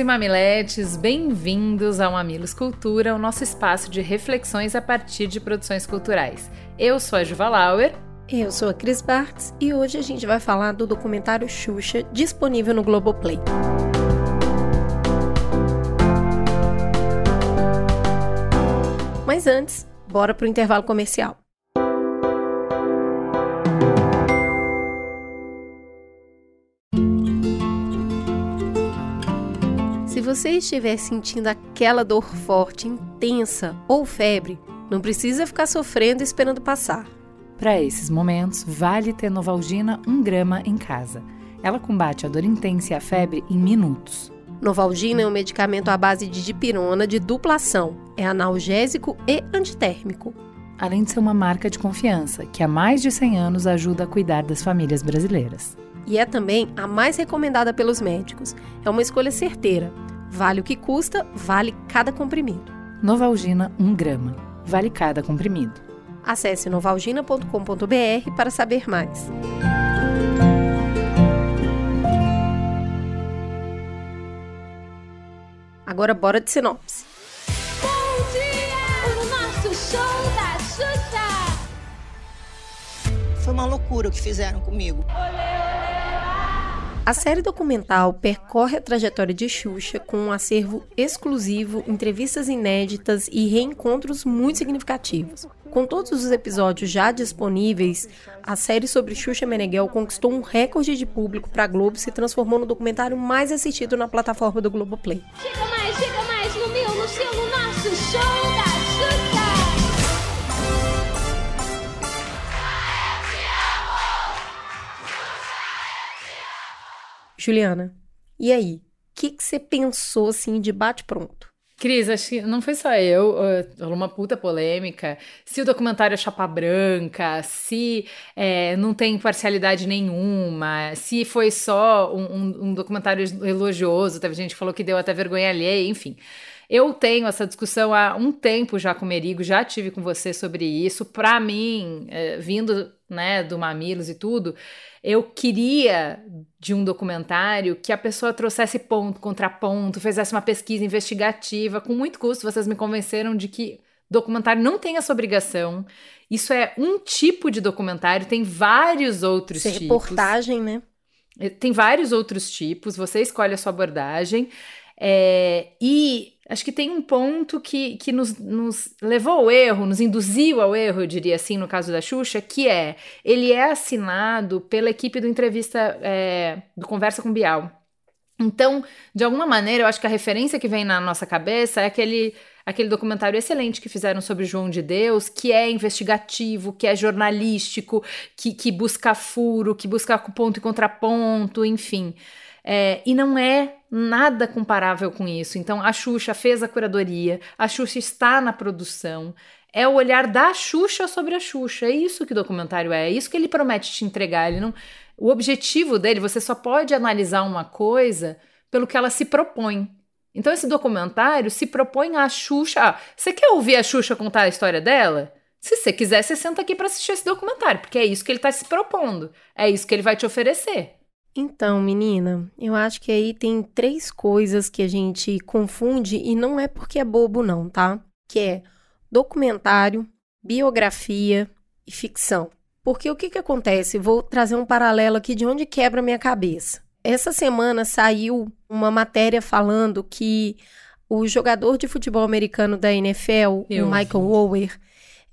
e mamiletes, bem-vindos ao Mamilos Cultura, o nosso espaço de reflexões a partir de produções culturais. Eu sou a Juva Lauer. Eu sou a Cris Bartz e hoje a gente vai falar do documentário Xuxa, disponível no Globoplay. Mas antes, bora pro intervalo comercial. Se você estiver sentindo aquela dor forte, intensa ou febre, não precisa ficar sofrendo e esperando passar. Para esses momentos, vale ter Novalgina 1 grama em casa. Ela combate a dor intensa e a febre em minutos. Novalgina é um medicamento à base de dipirona de dupla ação. É analgésico e antitérmico. Além de ser uma marca de confiança, que há mais de 100 anos ajuda a cuidar das famílias brasileiras. E é também a mais recomendada pelos médicos. É uma escolha certeira. Vale o que custa, vale cada comprimido. Novalgina 1 grama. Vale cada comprimido. Acesse novalgina.com.br para saber mais. Agora bora de sinopse. Bom dia! O nosso show da Xuxa! Foi uma loucura o que fizeram comigo. A série documental percorre a trajetória de Xuxa com um acervo exclusivo, entrevistas inéditas e reencontros muito significativos. Com todos os episódios já disponíveis, a série sobre Xuxa Meneghel conquistou um recorde de público para a Globo e se transformou no documentário mais assistido na plataforma do Globoplay. Chega mais, chega mais no meu, no seu, no nosso show Juliana, e aí? O que você pensou assim de bate-pronto? Cris, acho que não foi só eu, rolou uma puta polêmica. Se o documentário é chapa branca, se é, não tem parcialidade nenhuma, se foi só um, um, um documentário elogioso, teve gente que falou que deu até vergonha alheia, enfim. Eu tenho essa discussão há um tempo já com o Merigo, já tive com você sobre isso. Para mim, é, vindo né, do Mamilos e tudo, eu queria de um documentário que a pessoa trouxesse ponto, contraponto, fizesse uma pesquisa investigativa. Com muito custo, vocês me convenceram de que documentário não tem essa obrigação. Isso é um tipo de documentário, tem vários outros é tipos. reportagem, né? Tem vários outros tipos, você escolhe a sua abordagem. É, e acho que tem um ponto que, que nos, nos, levou ao erro, nos induziu ao erro, eu diria assim, no caso da Xuxa, que é ele é assinado pela equipe do entrevista é, do Conversa com Bial. Então, de alguma maneira, eu acho que a referência que vem na nossa cabeça é aquele aquele documentário excelente que fizeram sobre João de Deus, que é investigativo, que é jornalístico, que, que busca furo, que busca ponto e contraponto, enfim. É, e não é nada comparável com isso. Então, a Xuxa fez a curadoria, a Xuxa está na produção. É o olhar da Xuxa sobre a Xuxa. É isso que o documentário é. É isso que ele promete te entregar. Ele não... O objetivo dele, você só pode analisar uma coisa pelo que ela se propõe. Então, esse documentário se propõe a Xuxa. Ah, você quer ouvir a Xuxa contar a história dela? Se você quiser, você senta aqui para assistir esse documentário, porque é isso que ele está se propondo. É isso que ele vai te oferecer. Então, menina, eu acho que aí tem três coisas que a gente confunde e não é porque é bobo, não, tá? Que é documentário, biografia e ficção. Porque o que, que acontece? Vou trazer um paralelo aqui de onde quebra a minha cabeça. Essa semana saiu uma matéria falando que o jogador de futebol americano da NFL, Eu o Michael Ower,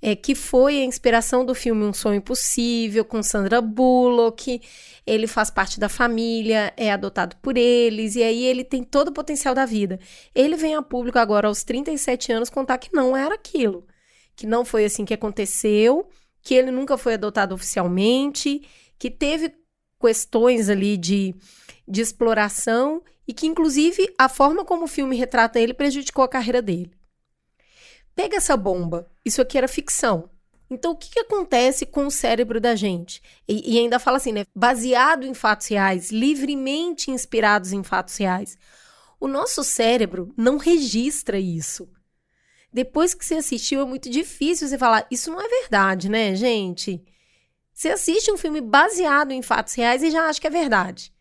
é, que foi a inspiração do filme Um Sonho Impossível, com Sandra Bullock. Ele faz parte da família, é adotado por eles, e aí ele tem todo o potencial da vida. Ele vem a público agora, aos 37 anos, contar que não era aquilo. Que não foi assim que aconteceu, que ele nunca foi adotado oficialmente, que teve questões ali de, de exploração e que, inclusive, a forma como o filme retrata ele prejudicou a carreira dele. Pega essa bomba. Isso aqui era ficção. Então, o que, que acontece com o cérebro da gente? E, e ainda fala assim, né? Baseado em fatos reais, livremente inspirados em fatos reais. O nosso cérebro não registra isso. Depois que você assistiu, é muito difícil você falar, isso não é verdade, né, gente? Você assiste um filme baseado em fatos reais e já acha que é verdade.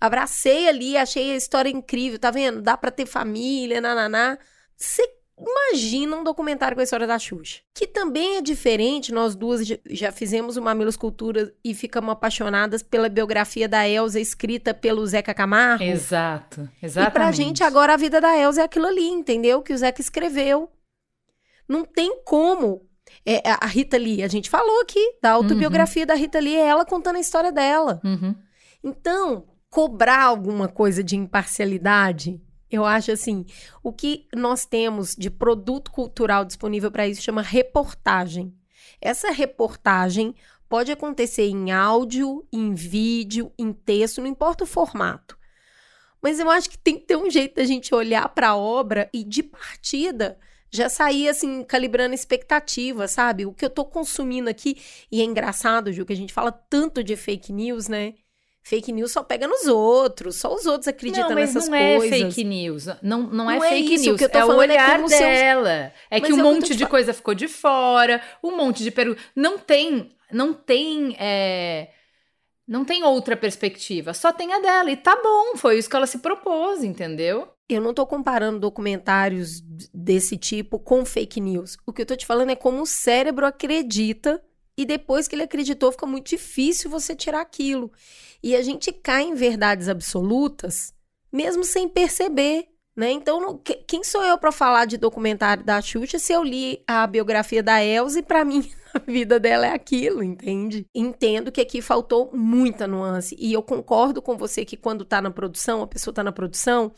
Abracei ali, achei a história incrível, tá vendo? Dá pra ter família, nananá. Você imagina um documentário com a história da Xuxa. Que também é diferente, nós duas já fizemos o Mamilos Cultura e ficamos apaixonadas pela biografia da Elsa escrita pelo Zeca Camargo. Exato, exatamente. E pra gente agora a vida da Elsa é aquilo ali, entendeu? Que o Zeca escreveu. Não tem como. É, a Rita Lee, a gente falou aqui da autobiografia Uhum. da Rita Lee, é ela contando a história dela. Uhum. Então, cobrar alguma coisa de imparcialidade, eu acho assim, o que nós temos de produto cultural disponível para isso chama reportagem. Essa reportagem pode acontecer em áudio, em vídeo, em texto, não importa o formato. Mas eu acho que tem que ter um jeito da gente olhar para a obra e de partida já sair assim calibrando expectativa, sabe? O que eu tô consumindo aqui e é engraçado, Ju, que a gente fala tanto de fake news, né? Fake news só pega nos outros, só os outros acreditam não, mas nessas não é coisas. fake news. Não, não é Não é fake isso, o news. que eu tô é o falando é olhar dela. É Mas que é um que eu tô monte te de coisa ficou de fora, um monte de perguntas. Não tem, não tem, é, não tem outra perspectiva. Só tem a dela. E tá bom, foi isso que ela se propôs, entendeu? Eu não tô comparando documentários desse tipo com fake news. O que eu tô te falando é como o cérebro acredita e depois que ele acreditou fica muito difícil você tirar aquilo. E a gente cai em verdades absolutas mesmo sem perceber, né? Então, que- quem sou eu para falar de documentário da Xuxa se eu li a biografia da Elsa e para mim a vida dela é aquilo, entende? Entendo que aqui faltou muita nuance e eu concordo com você que quando tá na produção, a pessoa tá na produção,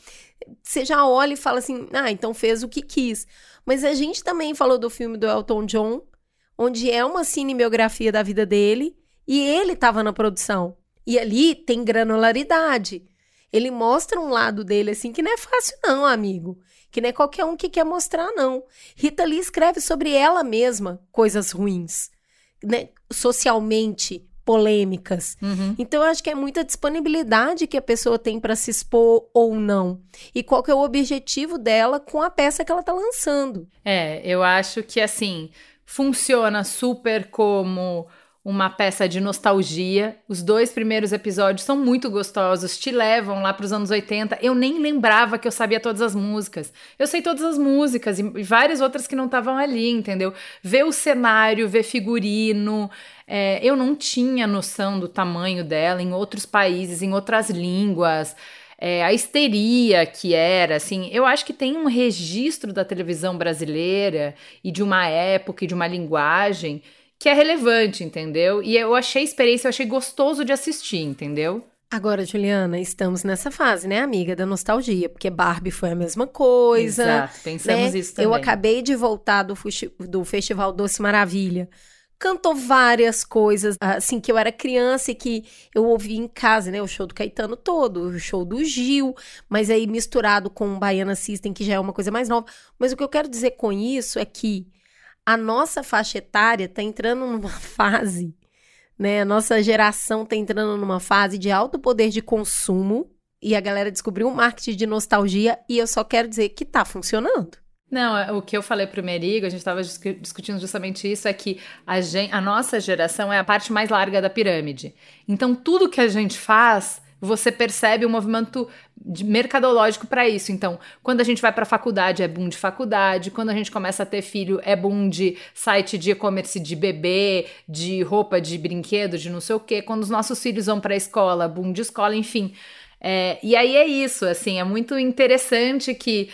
você já olha e fala assim: ah, então fez o que quis. Mas a gente também falou do filme do Elton John, onde é uma cinebiografia da vida dele e ele estava na produção. E ali tem granularidade. Ele mostra um lado dele assim que não é fácil, não, amigo. Que não é qualquer um que quer mostrar, não. Rita Lee escreve sobre ela mesma coisas ruins, né? Socialmente polêmicas. Uhum. Então, eu acho que é muita disponibilidade que a pessoa tem para se expor ou não. E qual que é o objetivo dela com a peça que ela tá lançando. É, eu acho que assim funciona super como uma peça de nostalgia. Os dois primeiros episódios são muito gostosos, te levam lá para os anos 80. Eu nem lembrava que eu sabia todas as músicas. Eu sei todas as músicas e várias outras que não estavam ali, entendeu? Ver o cenário, ver figurino. é, eu não tinha noção do tamanho dela em outros países, em outras línguas é, a histeria que era, assim, eu acho que tem um registro da televisão brasileira e de uma época e de uma linguagem que é relevante, entendeu? E eu achei a experiência, eu achei gostoso de assistir, entendeu? Agora, Juliana, estamos nessa fase, né, amiga, da nostalgia, porque Barbie foi a mesma coisa. Exato, pensamos né? isso também. Eu acabei de voltar do, do Festival Doce Maravilha. Cantou várias coisas, assim, que eu era criança e que eu ouvi em casa, né? O show do Caetano todo, o show do Gil, mas aí misturado com o Baiana System, que já é uma coisa mais nova. Mas o que eu quero dizer com isso é que a nossa faixa etária tá entrando numa fase, né? A nossa geração tá entrando numa fase de alto poder de consumo e a galera descobriu um marketing de nostalgia e eu só quero dizer que tá funcionando. Não, é, o que eu falei pro Merigo, a gente estava discutindo justamente isso, é que a, gen- a nossa geração é a parte mais larga da pirâmide. Então, tudo que a gente faz, você percebe um movimento mercadológico para isso. Então, quando a gente vai para faculdade, é boom de faculdade. Quando a gente começa a ter filho, é boom de site de e-commerce de bebê, de roupa, de brinquedo, de não sei o quê. Quando os nossos filhos vão para a escola, boom de escola, enfim. É, e aí é isso, assim, é muito interessante que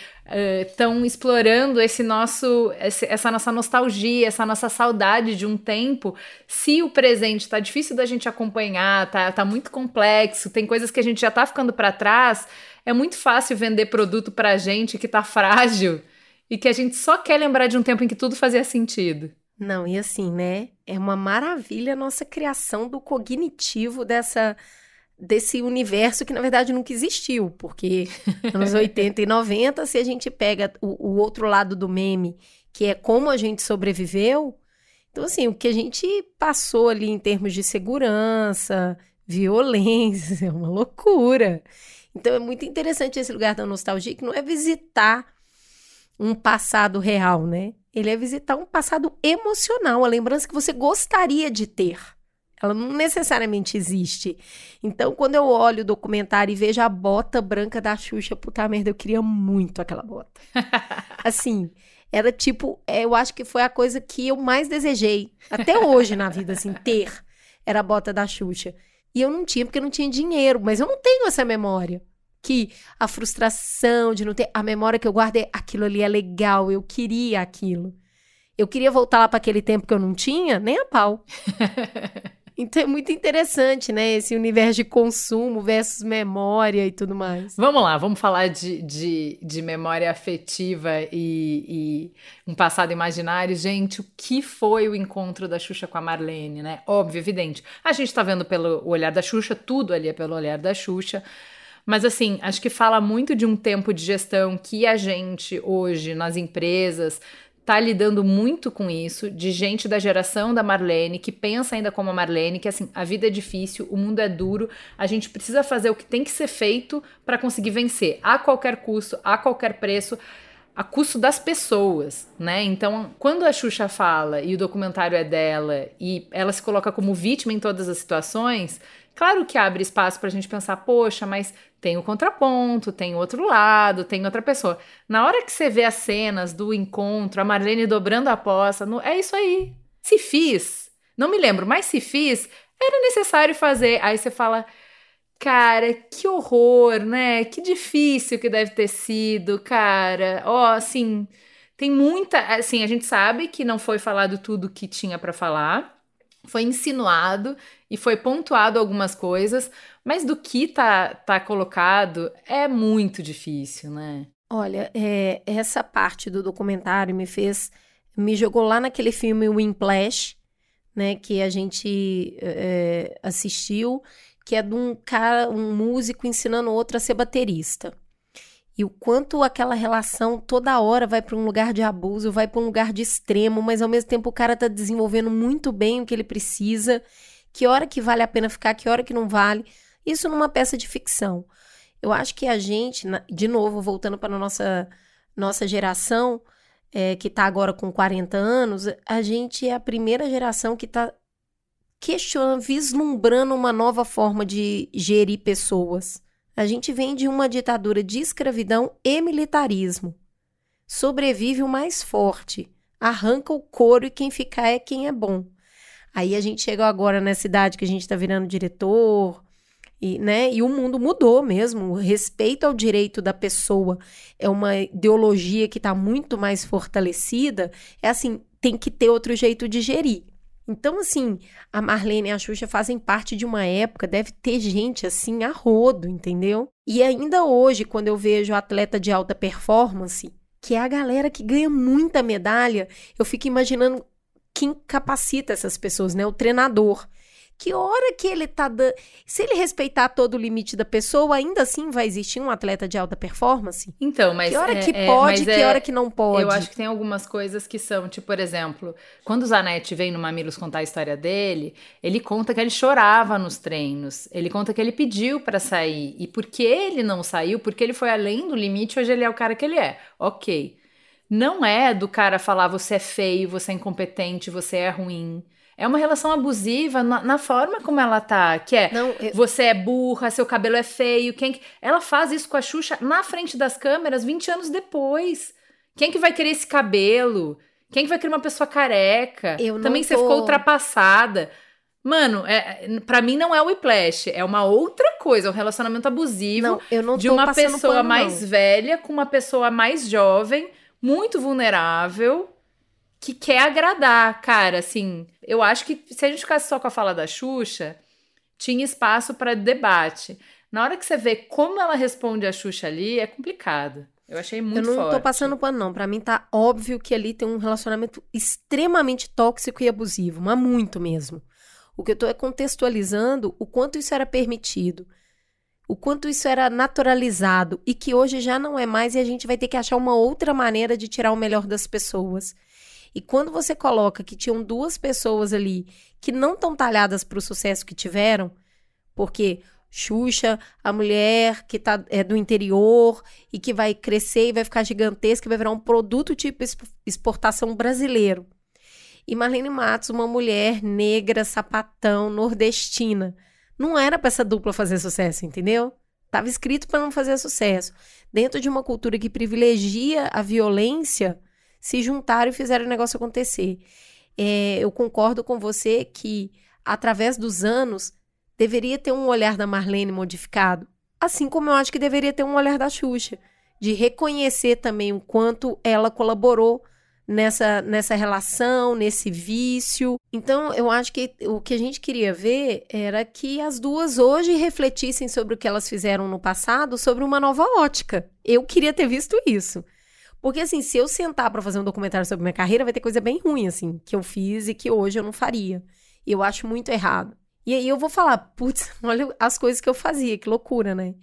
estão explorando esse nosso, esse- essa nossa nostalgia, essa nossa saudade de um tempo. Se o presente tá difícil da gente acompanhar, tá, tá muito complexo, tem coisas que a gente já tá ficando para trás, é muito fácil vender produto pra gente que tá frágil e que a gente só quer lembrar de um tempo em que tudo fazia sentido. Não, e assim, né? É uma maravilha a nossa criação do cognitivo dessa desse universo que na verdade nunca existiu, porque anos 80 e 90, se a gente pega o, o outro lado do meme, que é como a gente sobreviveu. Então, assim, o que a gente passou ali em termos de segurança, violência, é uma loucura. Então, é muito interessante esse lugar da nostalgia, que não é visitar um passado real, né? Ele é visitar um passado emocional, a lembrança que você gostaria de ter. Ela não necessariamente existe. Então, quando eu olho o documentário e vejo a bota branca da Xuxa, puta merda, eu queria muito aquela bota. assim, era tipo, é, eu acho que foi a coisa que eu mais desejei, até hoje na vida, assim, ter. Era a bota da Xuxa. E eu não tinha, porque eu não tinha dinheiro, mas eu não tenho essa memória. Que a frustração de não ter. A memória que eu guardo é aquilo ali é legal, eu queria aquilo. Eu queria voltar lá para aquele tempo que eu não tinha, nem a pau. Então é muito interessante, né? Esse universo de consumo versus memória e tudo mais. Vamos lá, vamos falar de, de, de memória afetiva e, e, um passado imaginário. Gente, o que foi o encontro da Xuxa com a Marlene, né? Óbvio, evidente. A gente tá vendo pelo olhar da Xuxa, tudo ali é pelo olhar da Xuxa. Mas assim, acho que fala muito de um tempo de gestão que a gente hoje nas empresas tá lidando muito com isso, de gente da geração da Marlene, que pensa ainda como a Marlene, que assim, a vida é difícil, o mundo é duro, a gente precisa fazer o que tem que ser feito para conseguir vencer, a qualquer custo, a qualquer preço, a custo das pessoas, né? Então, quando a Xuxa fala e o documentário é dela e ela se coloca como vítima em todas as situações, Claro que abre espaço para a gente pensar, poxa, mas tem o contraponto, tem outro lado, tem outra pessoa. Na hora que você vê as cenas do encontro, a Marlene dobrando a no, é isso aí. Se fiz, não me lembro, mas se fiz, era necessário fazer. Aí você fala, cara, que horror, né? Que difícil que deve ter sido, cara. Ó, oh, assim, tem muita, assim, a gente sabe que não foi falado tudo que tinha para falar foi insinuado e foi pontuado algumas coisas, mas do que tá, tá colocado é muito difícil, né? Olha, é, essa parte do documentário me fez. me jogou lá naquele filme Whiplash, né? Que a gente é, assistiu, que é de um cara, um músico ensinando outro a ser baterista e o quanto aquela relação toda hora vai para um lugar de abuso, vai para um lugar de extremo, mas ao mesmo tempo o cara tá desenvolvendo muito bem o que ele precisa, que hora que vale a pena ficar, que hora que não vale. Isso numa peça de ficção. Eu acho que a gente, de novo, voltando para a nossa, nossa geração, é, que está agora com 40 anos, a gente é a primeira geração que está questionando, vislumbrando uma nova forma de gerir pessoas. A gente vem de uma ditadura de escravidão e militarismo. Sobrevive o mais forte, arranca o couro e quem ficar é quem é bom. Aí a gente chega agora nessa idade que a gente está virando diretor, e, né, e o mundo mudou mesmo. O respeito ao direito da pessoa é uma ideologia que está muito mais fortalecida. É assim, tem que ter outro jeito de gerir. Então, assim, a Marlene e a Xuxa fazem parte de uma época, deve ter gente assim a rodo, entendeu? E ainda hoje, quando eu vejo atleta de alta performance, que é a galera que ganha muita medalha, eu fico imaginando quem capacita essas pessoas, né? O treinador. Que hora que ele tá dando. Se ele respeitar todo o limite da pessoa, ainda assim vai existir um atleta de alta performance? Então, mas. Que hora é, que é, pode, que é, hora que não pode? Eu acho que tem algumas coisas que são, tipo, por exemplo, quando o Zanetti vem no Mamilos contar a história dele, ele conta que ele chorava nos treinos. Ele conta que ele pediu para sair. E porque ele não saiu, porque ele foi além do limite, hoje ele é o cara que ele é. Ok. Não é do cara falar você é feio, você é incompetente, você é ruim. É uma relação abusiva na, na, forma como ela tá, que é Não, eu... você é burra, seu cabelo é feio. Quem Ela faz isso com a Xuxa na frente das câmeras 20 anos depois. Quem que vai querer esse cabelo? Quem que vai querer uma pessoa careca? Eu Também tô... você ficou ultrapassada. Mano, é, para mim não é o whiplash, é uma outra coisa, é um relacionamento abusivo não, eu não de uma pessoa pano, mais velha com uma pessoa mais jovem, muito vulnerável, que quer agradar, cara, assim. Eu acho que se a gente ficasse só com a fala da Xuxa, tinha espaço para debate. Na hora que você vê como ela responde a Xuxa ali, é complicado. Eu achei muito forte. Eu não forte. tô passando pano, não. Pra mim tá óbvio que ali tem um relacionamento extremamente tóxico e abusivo, mas muito mesmo. O que eu tô é contextualizando o quanto isso era permitido. O quanto isso era naturalizado e que hoje já não é mais e a gente vai ter que achar uma outra maneira de tirar o melhor das pessoas. E quando você coloca que tinham duas pessoas ali que não estão talhadas para o sucesso que tiveram, porque Xuxa, a mulher que tá, é do interior e que vai crescer e vai ficar gigantesca, vai virar um produto tipo exportação brasileiro. E Marlene Matos, uma mulher negra, sapatão, nordestina. Não era para essa dupla fazer sucesso, entendeu? Tava escrito para não fazer sucesso. Dentro de uma cultura que privilegia a violência, se juntaram e fizeram o negócio acontecer. É, eu concordo com você que, através dos anos, deveria ter um olhar da Marlene modificado. Assim como eu acho que deveria ter um olhar da Xuxa. De reconhecer também o quanto ela colaborou nessa, nessa relação, nesse vício. Então, eu acho que o que a gente queria ver era que as duas hoje refletissem sobre o que elas fizeram no passado, sobre uma nova ótica. Eu queria ter visto isso. Porque, assim, se eu sentar para fazer um documentário sobre minha carreira, vai ter coisa bem ruim, assim, que eu fiz e que hoje eu não faria. E eu acho muito errado. E aí eu vou falar, putz, olha as coisas que eu fazia, que loucura, né?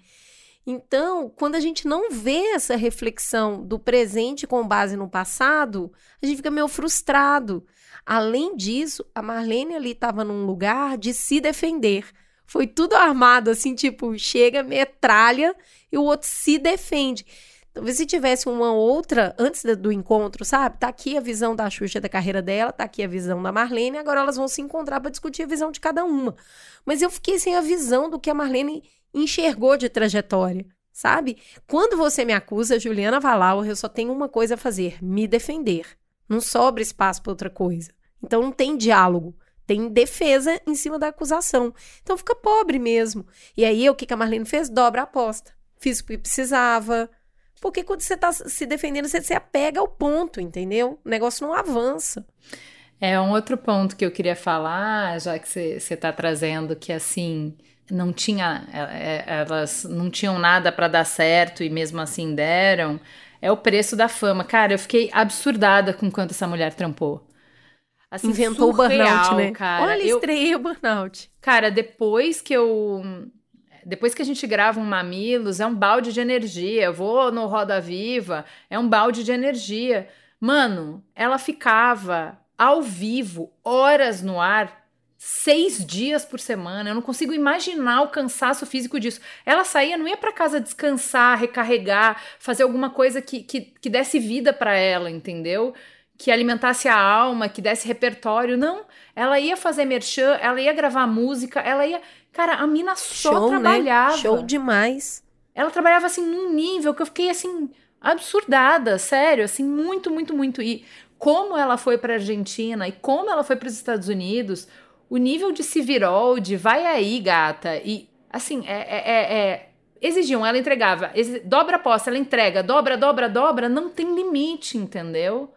Então, quando a gente não vê essa reflexão do presente com base no passado, a gente fica meio frustrado. Além disso, a Marlene ali estava num lugar de se defender. Foi tudo armado, assim, tipo, chega, metralha e o outro se defende. Talvez se tivesse uma outra antes do encontro, sabe? Tá aqui a visão da Xuxa da carreira dela, tá aqui a visão da Marlene, agora elas vão se encontrar para discutir a visão de cada uma. Mas eu fiquei sem a visão do que a Marlene enxergou de trajetória, sabe? Quando você me acusa, Juliana Valau, eu só tenho uma coisa a fazer: me defender. Não sobra espaço para outra coisa. Então não tem diálogo. Tem defesa em cima da acusação. Então fica pobre mesmo. E aí, o que, a Marlene fez? Dobra a aposta. Fiz o que precisava, porque quando você está se defendendo, você se apega ao ponto, entendeu? O negócio não avança. É um outro ponto que eu queria falar, já que você está trazendo que assim não tinha, é, é, elas não tinham nada para dar certo e mesmo assim deram. É o preço da fama. Cara, eu fiquei absurdada com quanto essa mulher trampou. Assim, Inventou surreal, o burnout, né? Cara. Olha, eu estreiei o burnout. Cara, depois que eu depois que a gente grava um Mamilos, é um balde de energia. Eu vou no Roda Viva, é um balde de energia. Mano, ela ficava ao vivo, horas no ar, seis dias por semana. Eu não consigo imaginar o cansaço físico disso. Ela saía, não ia para casa descansar, recarregar, fazer alguma coisa que, que, que desse vida para ela, entendeu? Que alimentasse a alma, que desse repertório. Não, ela ia fazer merchan, ela ia gravar música, ela ia. Cara, a mina só Show, né? trabalhava. Né? Show demais. Ela trabalhava assim num nível que eu fiquei assim absurdada, sério, assim muito, muito, muito. E como ela foi para Argentina e como ela foi para os Estados Unidos, o nível de civirol, de vai aí, gata. E assim, é, é, é, é exigiam, ela entregava, dobra a posta, ela entrega, dobra, dobra, dobra, não tem limite, entendeu?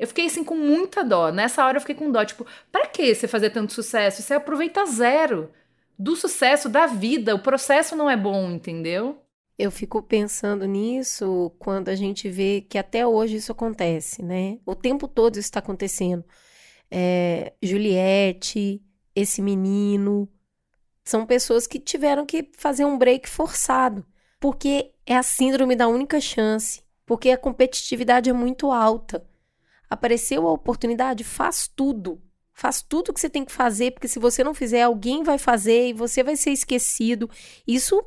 Eu fiquei assim com muita dó. Nessa hora eu fiquei com dó, tipo, para que você fazer tanto sucesso? Você aproveita zero do sucesso da vida. O processo não é bom, entendeu? Eu fico pensando nisso quando a gente vê que até hoje isso acontece, né? O tempo todo isso está acontecendo. É, Juliette, esse menino, são pessoas que tiveram que fazer um break forçado, porque é a síndrome da única chance, porque a competitividade é muito alta. Apareceu a oportunidade, faz tudo. Faz tudo que você tem que fazer, porque se você não fizer, alguém vai fazer e você vai ser esquecido. Isso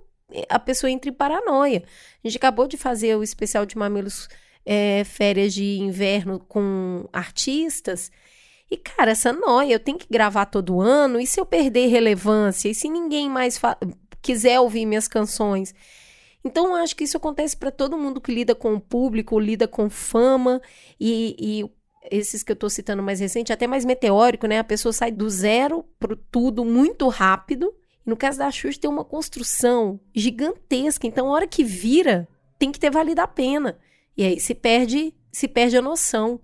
a pessoa entra em paranoia. A gente acabou de fazer o especial de mamilos é, férias de inverno com artistas. E, cara, essa noia, eu tenho que gravar todo ano, e se eu perder relevância? E se ninguém mais quiser ouvir minhas canções? Então, eu acho que isso acontece para todo mundo que lida com o público, lida com fama, e, e esses que eu estou citando mais recente, até mais meteórico, né? A pessoa sai do zero pro tudo muito rápido. No caso da Xuxa tem uma construção gigantesca. Então, a hora que vira, tem que ter valido a pena. E aí se perde, se perde a noção.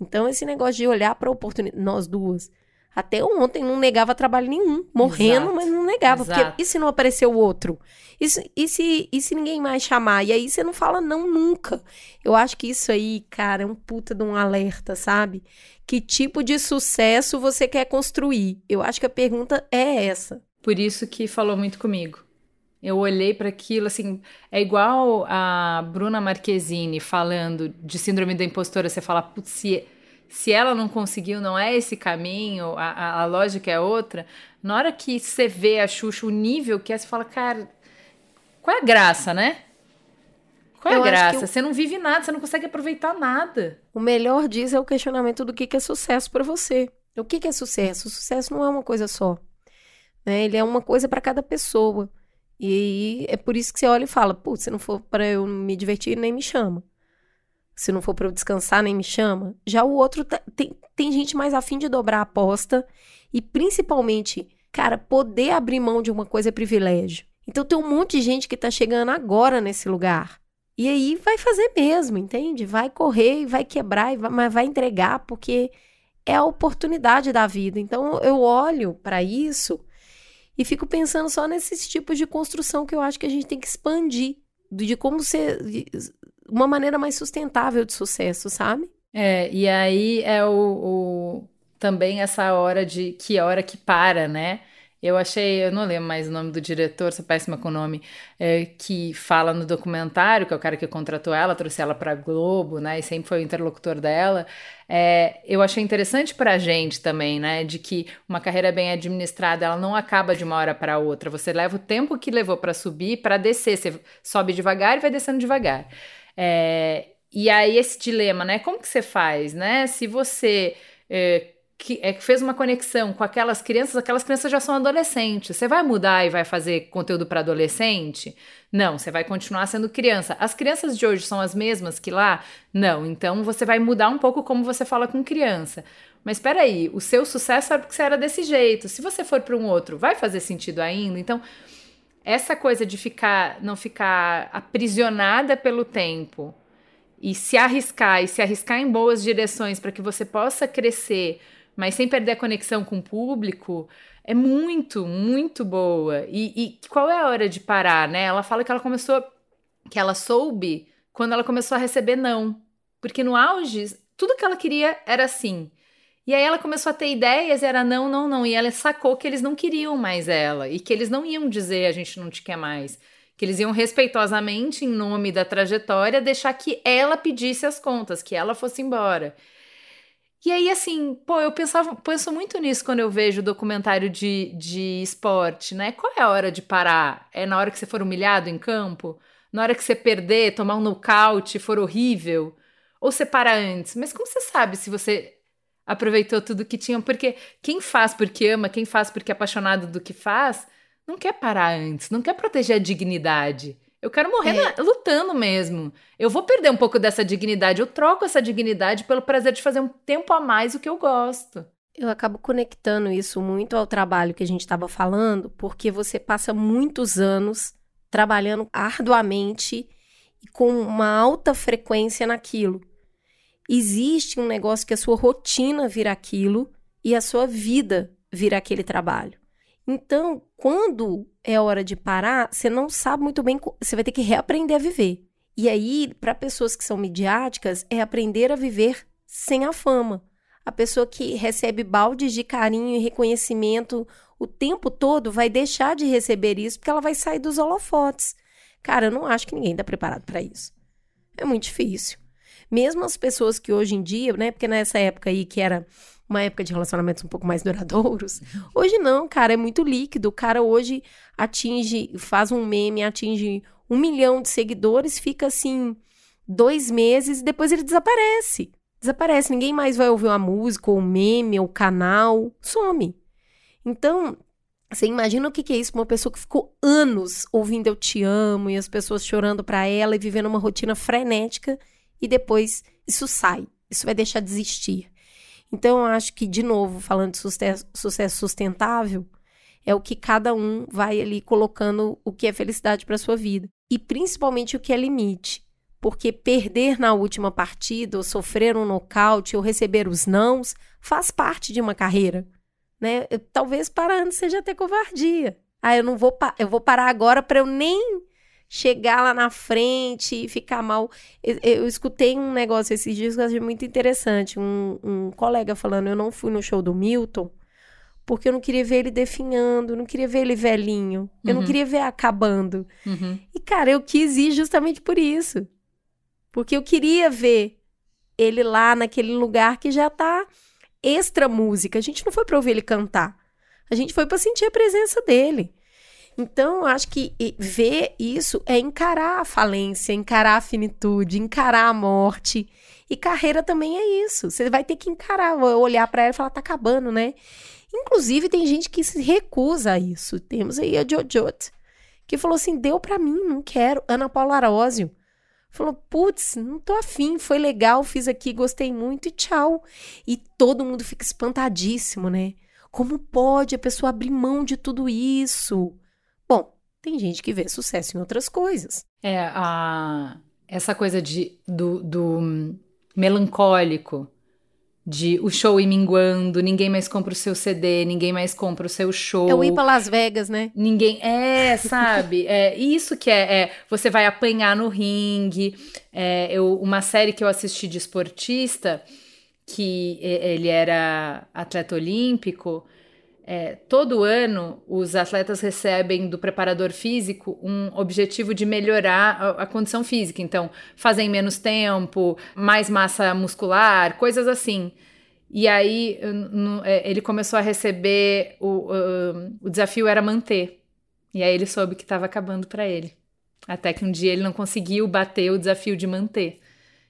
Então, esse negócio de olhar para a oportunidade, nós duas, até ontem não negava trabalho nenhum, morrendo, Exato. mas não negava. Exato. Porque e se não aparecer o outro? E se, e, se, e se ninguém mais chamar? E aí você não fala não nunca. Eu acho que isso aí, cara, é um puta de um alerta, sabe? Que tipo de sucesso você quer construir? Eu acho que a pergunta é essa. Por isso que falou muito comigo. Eu olhei para aquilo, assim, é igual a Bruna Marquezine falando de síndrome da impostora. Você fala, putz, se, se ela não conseguiu, não é esse caminho, a, a, lógica é outra. Na hora que você vê a Xuxa, o nível que é, você fala, cara, qual é a graça, né? Qual é Eu a graça? o- Você não vive nada, você não consegue aproveitar nada. O melhor disso é o questionamento do que que é sucesso para você. O que que é sucesso? O sucesso não é uma coisa só. né? Ele é uma coisa para cada pessoa. E é por isso que você olha e fala: putz, se não for para eu me divertir, nem me chama. Se não for para eu descansar, nem me chama. Já o outro tá- tem, tem gente mais afim de dobrar a aposta e principalmente, cara, poder abrir mão de uma coisa é privilégio. Então tem um monte de gente que tá chegando agora nesse lugar. E aí vai fazer mesmo, entende? Vai correr e vai quebrar, mas vai entregar, porque é a oportunidade da vida. Então eu olho para isso e fico pensando só nesses tipos de construção que eu acho que a gente tem que expandir, de como ser uma maneira mais sustentável de sucesso, sabe? É, e aí é o, o- também essa hora de que hora que para, né? Eu achei, eu não lembro mais o nome do diretor, sou péssima com o nome, é, que fala no documentário, que é o cara que contratou ela, trouxe ela pra Globo, né? E sempre foi o interlocutor dela. É, eu achei interessante pra gente também, né? De que uma carreira bem administrada, ela não acaba de uma hora para outra. Você leva o tempo que levou pra subir para descer. Você sobe devagar e vai descendo devagar. É, e aí esse dilema, né? Como que você faz, né? Se você é, que, é, fez uma conexão com aquelas crianças, aquelas crianças já são adolescentes. Você vai mudar e vai fazer conteúdo para adolescente? Não, você vai continuar sendo criança. As crianças de hoje são as mesmas que lá? Não. Então você vai mudar um pouco como você fala com criança. Mas espera aí, o seu sucesso era porque você era desse jeito. Se você for para um outro, vai fazer sentido ainda? Então essa coisa de ficar não ficar aprisionada pelo tempo e se arriscar e se arriscar em boas direções para que você possa crescer, mas sem perder a conexão com o público, é muito, muito boa. E, e qual é a hora de parar, né? Ela fala que ela começou, que ela soube quando ela começou a receber não, porque no auge tudo que ela queria era assim. E aí ela começou a ter ideias, era não, não, não. E ela sacou que eles não queriam mais ela. E que eles não iam dizer a gente não te quer mais. Que eles iam respeitosamente, em nome da trajetória, deixar que ela pedisse as contas, que ela fosse embora. E aí, assim, pô, eu pensava, penso muito nisso quando eu vejo documentário de, de esporte, né? Qual é a hora de parar? É na hora que você for humilhado em campo? Na hora que você perder, tomar um nocaute, for horrível? Ou você para antes? Mas como você sabe se você aproveitou tudo que tinha? Porque quem faz porque ama, quem faz porque é apaixonado do que faz, não quer parar antes, não quer proteger a dignidade. Eu quero morrer É. na- lutando mesmo. Eu vou perder um pouco dessa dignidade. Eu troco essa dignidade pelo prazer de fazer um tempo a mais o que eu gosto. Eu acabo conectando isso muito ao trabalho que a gente estava falando, porque você passa muitos anos trabalhando arduamente e com uma alta frequência naquilo. Existe um negócio que a sua rotina vira aquilo e a sua vida vira aquele trabalho. Então, quando é hora de parar, você não sabe muito bem, você vai ter que reaprender a viver. E aí, para pessoas que são midiáticas, é aprender a viver sem a fama. A pessoa que recebe baldes de carinho e reconhecimento o tempo todo vai deixar de receber isso porque ela vai sair dos holofotes. Cara, eu não acho que ninguém está preparado para isso. É muito difícil. Mesmo as pessoas que hoje em dia, né? Porque nessa época aí que era uma época de relacionamentos um pouco mais duradouros, hoje não, cara, é muito líquido. O cara hoje atinge, faz um meme, atinge um milhão de seguidores, fica assim dois meses e depois ele desaparece. Desaparece, ninguém mais vai ouvir uma música, ou um meme, ou canal, some. Então, você imagina o que que é isso uma pessoa que ficou anos ouvindo Eu Te Amo e as pessoas chorando pra ela e vivendo uma rotina frenética e depois isso sai, isso vai deixar de existir. Então, eu acho que, de novo, falando de sucesso, sucesso sustentável, é o que cada um vai ali colocando o que é felicidade para sua vida. E principalmente o que é limite. Porque perder na última partida, ou sofrer um nocaute, ou receber os nãos, faz parte de uma carreira. Né? Talvez parar antes seja até covardia. Ah, eu não vou, eu vou parar agora para eu nem chegar lá na frente e ficar mal. Eu, eu escutei um negócio esses dias que eu achei muito interessante. Um, um colega falando, eu não fui no show do Milton Porque eu não queria ver ele definhando, eu não queria ver ele velhinho, eu não Uhum. queria ver acabando. Uhum. E, cara, eu quis ir justamente por isso. Porque eu queria ver ele lá naquele lugar que já tá extra música. A gente não foi pra ouvir ele cantar. A gente foi pra sentir a presença dele. Então, acho que ver isso é encarar a falência, encarar a finitude, encarar a morte. E carreira também é isso. Você vai ter que encarar, olhar pra ela e falar, tá acabando, né? Inclusive, tem gente que se recusa a isso. Temos aí a Jojot, que falou assim: deu pra mim, não quero. Ana Paula Arósio falou: putz, não tô afim, foi legal, fiz aqui, gostei muito e tchau. E todo mundo fica espantadíssimo, né? Como pode a pessoa abrir mão de tudo isso? Bom, tem gente que vê sucesso em outras coisas. É, a, essa coisa de, do, do melancólico, de o show ir minguando, ninguém mais compra o seu CD, ninguém mais compra o seu show. É o ir pra Las Vegas, né? Ninguém. É, sabe? É isso que é, é, Você vai apanhar no ringue. É, eu, uma série que eu assisti de esportista, que ele era atleta olímpico. É, todo ano, os atletas recebem do preparador físico um objetivo de melhorar a, a condição física. Então, fazem menos tempo, mais massa muscular, coisas assim. E aí, é, ele começou a receber. O, ahn, o desafio era manter. E aí, ele soube que estava acabando para ele. Até que um dia ele não conseguiu bater o desafio de manter.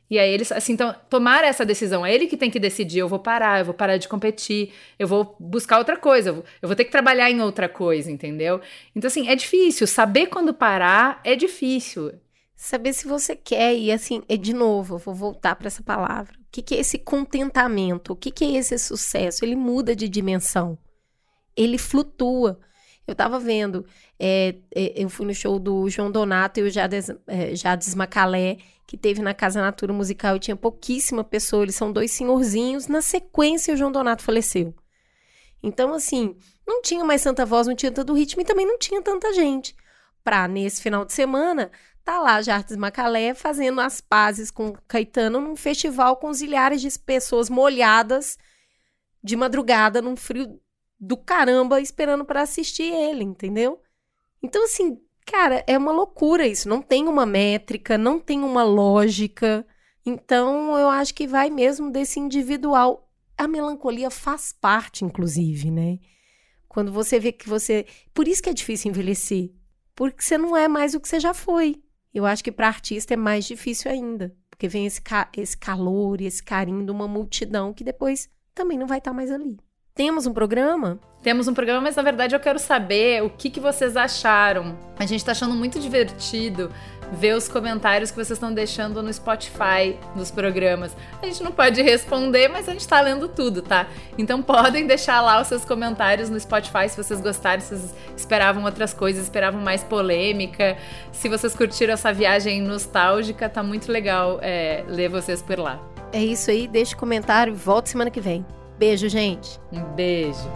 E aí eles, assim, então, tomar essa decisão, é ele que tem que decidir, eu vou parar, eu vou parar de competir, eu vou buscar outra coisa, eu vou, eu vou ter que trabalhar em outra coisa, entendeu? Então, assim, é difícil, saber quando parar é difícil. Saber se você quer e assim, é de novo, eu vou voltar para essa palavra. O que, que é esse contentamento? O que, que é esse sucesso? Ele muda de dimensão. Ele flutua. Eu tava vendo, é, é, eu fui no show do João Donato e o Jades, é, Jades Macalé, que teve na Casa Natura Musical e tinha pouquíssima pessoa, eles são dois senhorzinhos. Na sequência, o João Donato faleceu. Então, assim, não tinha mais tanta voz, não tinha tanto ritmo e também não tinha tanta gente. Pra, nesse final de semana, tá lá Jardim Macalé fazendo as pazes com Caetano num festival com zilhares de pessoas molhadas de madrugada num frio do caramba esperando pra assistir ele, entendeu? Então assim, cara, é uma loucura isso, não tem uma métrica, não tem uma lógica. Então eu acho que vai mesmo desse individual. A melancolia faz parte, inclusive, né? Quando você vê que você, por isso que é difícil envelhecer, porque você não é mais o que você já foi. Eu acho que para artista é mais difícil ainda, porque vem esse, ca esse calor e esse carinho de uma multidão que depois também não vai estar mais ali. Temos um programa? Temos um programa, mas na verdade eu quero saber o que, que vocês acharam. A gente tá achando muito divertido ver os comentários que vocês estão deixando no Spotify dos programas. A gente não pode responder, mas a gente tá lendo tudo, tá? Então podem deixar lá os seus comentários no Spotify se vocês gostaram, se vocês esperavam outras coisas, esperavam mais polêmica. Se vocês curtiram essa viagem nostálgica, tá muito legal é, ler vocês por lá. É isso aí, deixa o comentário e volta semana que vem. Beijo, gente. Um beijo.